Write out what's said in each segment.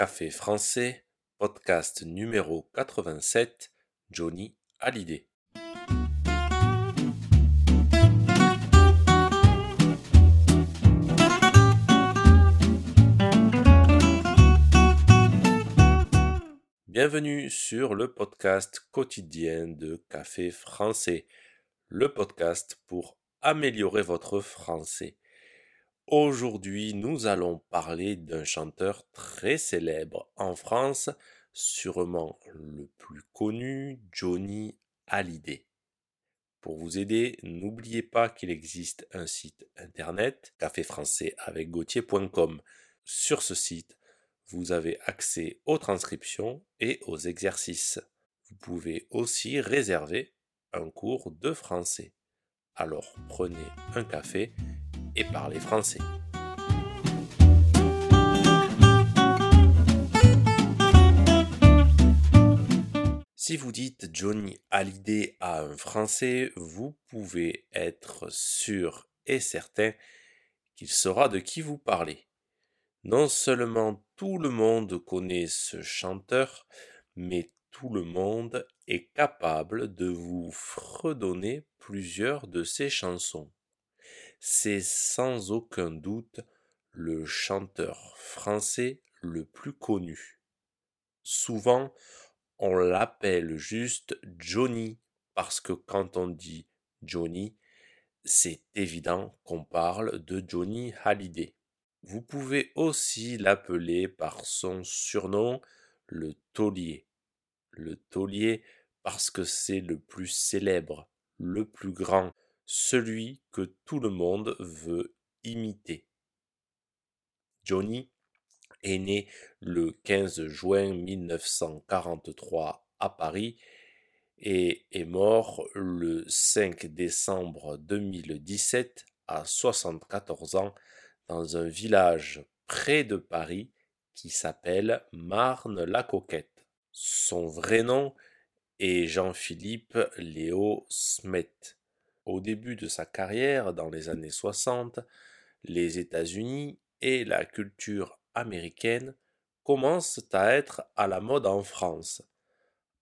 Café français, podcast numéro 87, Johnny Hallyday. Bienvenue sur le podcast quotidien de Café français, le podcast pour améliorer votre français. Aujourd'hui, nous allons parler d'un chanteur très célèbre en France, sûrement le plus connu, Johnny Hallyday. Pour vous aider, n'oubliez pas qu'il existe un site internet, café français avec Gauthier.com. Sur ce site, vous avez accès aux transcriptions et aux exercices. Vous pouvez aussi réserver un cours de français. Alors prenez un café parlez français. Si vous dites Johnny Hallyday à un Français, vous pouvez être sûr et certain qu'il saura de qui vous parlez. Non seulement tout le monde connaît ce chanteur, mais tout le monde est capable de vous fredonner plusieurs de ses chansons. C'est sans aucun doute le chanteur français le plus connu. Souvent, on l'appelle juste Johnny parce que quand on dit Johnny, c'est évident qu'on parle de Johnny Hallyday. Vous pouvez aussi l'appeler par son surnom le taulier. Le taulier parce que c'est le plus célèbre, le plus grand, celui que tout le monde veut imiter. Johnny est né le 15 juin 1943 à Paris et est mort le 5 décembre 2017 à 74 ans dans un village près de Paris qui s'appelle Marne-la-Coquette. Son vrai nom est Jean-Philippe Léo Smet. Au début de sa carrière, dans les années 60, les États-Unis et la culture américaine commencent à être à la mode en France.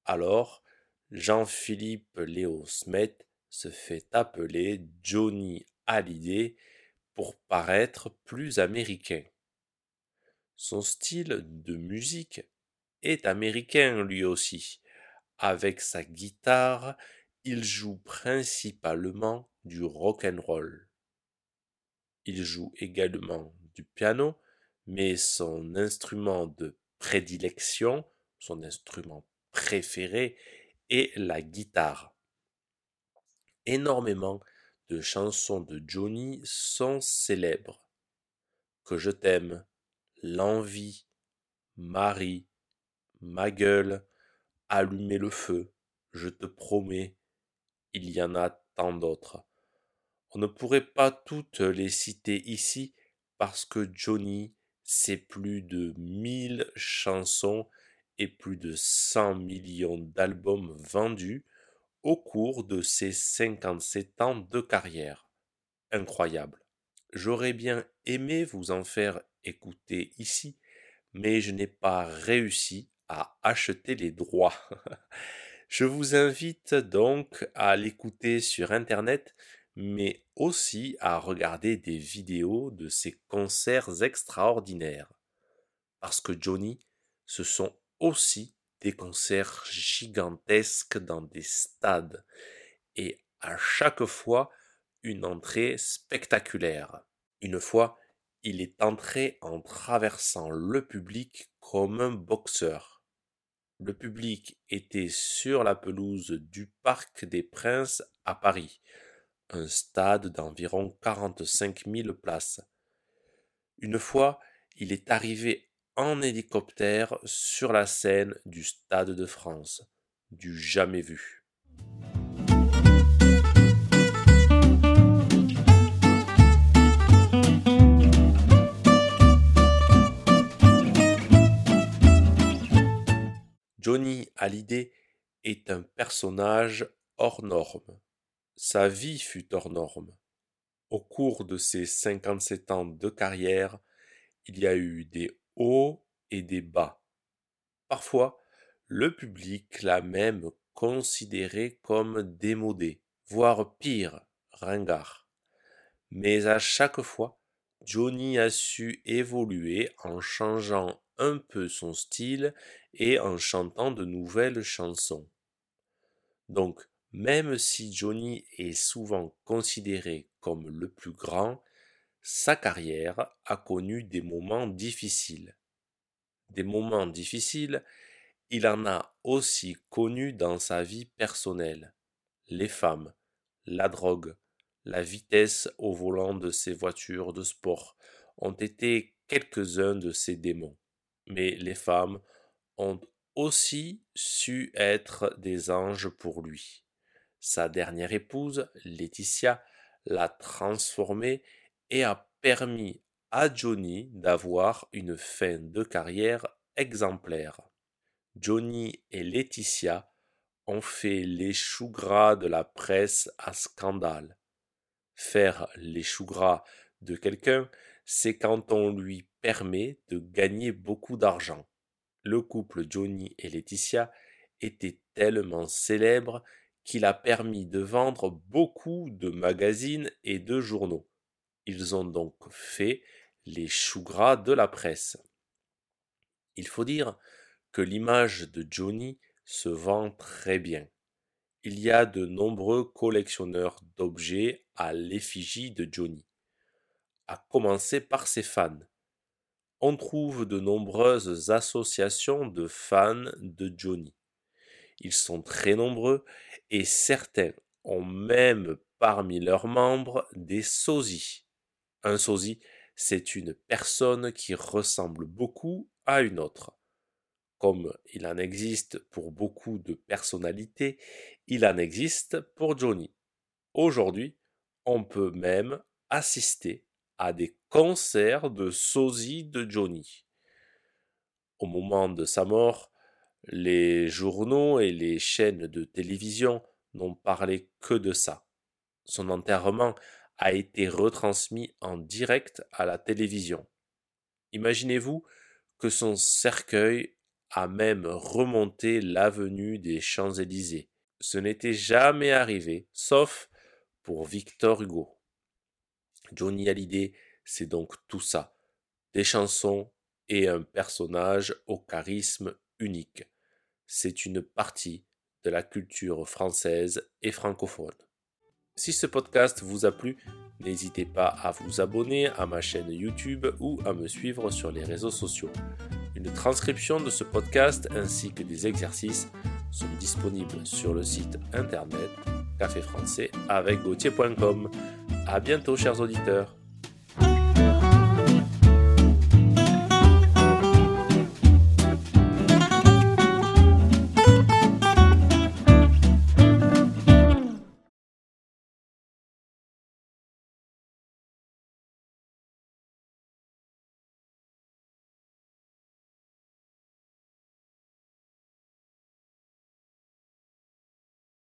Alors, Jean-Philippe Léo Smet se fait appeler Johnny Hallyday pour paraître plus américain. Son style de musique est américain lui aussi. Avec sa guitare, il joue principalement du rock and roll. Il joue également du piano, mais son instrument de prédilection, son instrument préféré est la guitare. Énormément de chansons de Johnny sont célèbres. Que je t'aime, L'envie, Marie, Ma gueule, Allumer le feu, Je te promets, il y en a tant d'autres. On ne pourrait pas toutes les citer ici parce que Johnny, c'est plus de mille chansons et plus de cent millions d'albums vendus au cours de ses 57 ans de carrière. Incroyable. J'aurais bien aimé vous en faire écouter ici, mais je n'ai pas réussi à acheter les droits. je vous invite donc à l'écouter sur Internet, mais aussi à regarder des vidéos de ses concerts extraordinaires. Parce que Johnny, ce sont aussi des concerts gigantesques dans des stades et à chaque fois une entrée spectaculaire. Une fois, il est entré en traversant le public comme un boxeur. Le public était sur la pelouse du Parc des Princes à Paris, un stade d'environ 45 000 places. Une fois, il est arrivé en hélicoptère sur la scène du Stade de France, du jamais vu. Johnny Hallyday est un personnage hors norme. Sa vie fut hors norme. Au cours de ses 57 ans de carrière, il y a eu des hauts et des bas. Parfois, le public l'a même considéré comme démodé, voire pire, ringard. Mais à chaque fois, Johnny a su évoluer en changeant un peu son style et en chantant de nouvelles chansons. Donc, même si Johnny est souvent considéré comme le plus grand, sa carrière a connu des moments difficiles. Des moments difficiles, il en a aussi connu dans sa vie personnelle. Les femmes, la drogue, la vitesse au volant de ses voitures de sport ont été quelques-uns de ses démons. Mais les femmes ont aussi su être des anges pour lui. Sa dernière épouse, Laetitia, l'a transformé et a permis à Johnny d'avoir une fin de carrière exemplaire. Johnny et Laetitia ont fait les choux gras de la presse à scandale. Faire les choux gras de quelqu'un, c'est quand on lui permet de gagner beaucoup d'argent. Le couple Johnny et Laetitia était tellement célèbre qu'il a permis de vendre beaucoup de magazines et de journaux. Ils ont donc fait les choux gras de la presse. Il faut dire que l'image de Johnny se vend très bien. Il y a de nombreux collectionneurs d'objets à l'effigie de Johnny, à commencer par ses fans. On trouve de nombreuses associations de fans de Johnny. Ils sont très nombreux et certains ont même parmi leurs membres des sosies. Un sosie, c'est une personne qui ressemble beaucoup à une autre. Comme il en existe pour beaucoup de personnalités, il en existe pour Johnny. Aujourd'hui, on peut même assister à des concerts de sosie de Johnny. Au moment de sa mort, les journaux et les chaînes de télévision n'ont parlé que de ça. Son enterrement a été retransmis en direct à la télévision. Imaginez-vous que son cercueil a même remonté l'avenue des Champs-Élysées. Ce n'était jamais arrivé, sauf pour Victor Hugo. Johnny Hallyday, c'est donc tout ça. Des chansons et un personnage au charisme unique c'est une partie de la culture française et francophone. Si ce podcast vous a plu, n'hésitez pas à vous abonner à ma chaîne YouTube ou à me suivre sur les réseaux sociaux. Une transcription de ce podcast ainsi que des exercices sont disponibles sur le site internet café A bientôt chers auditeurs.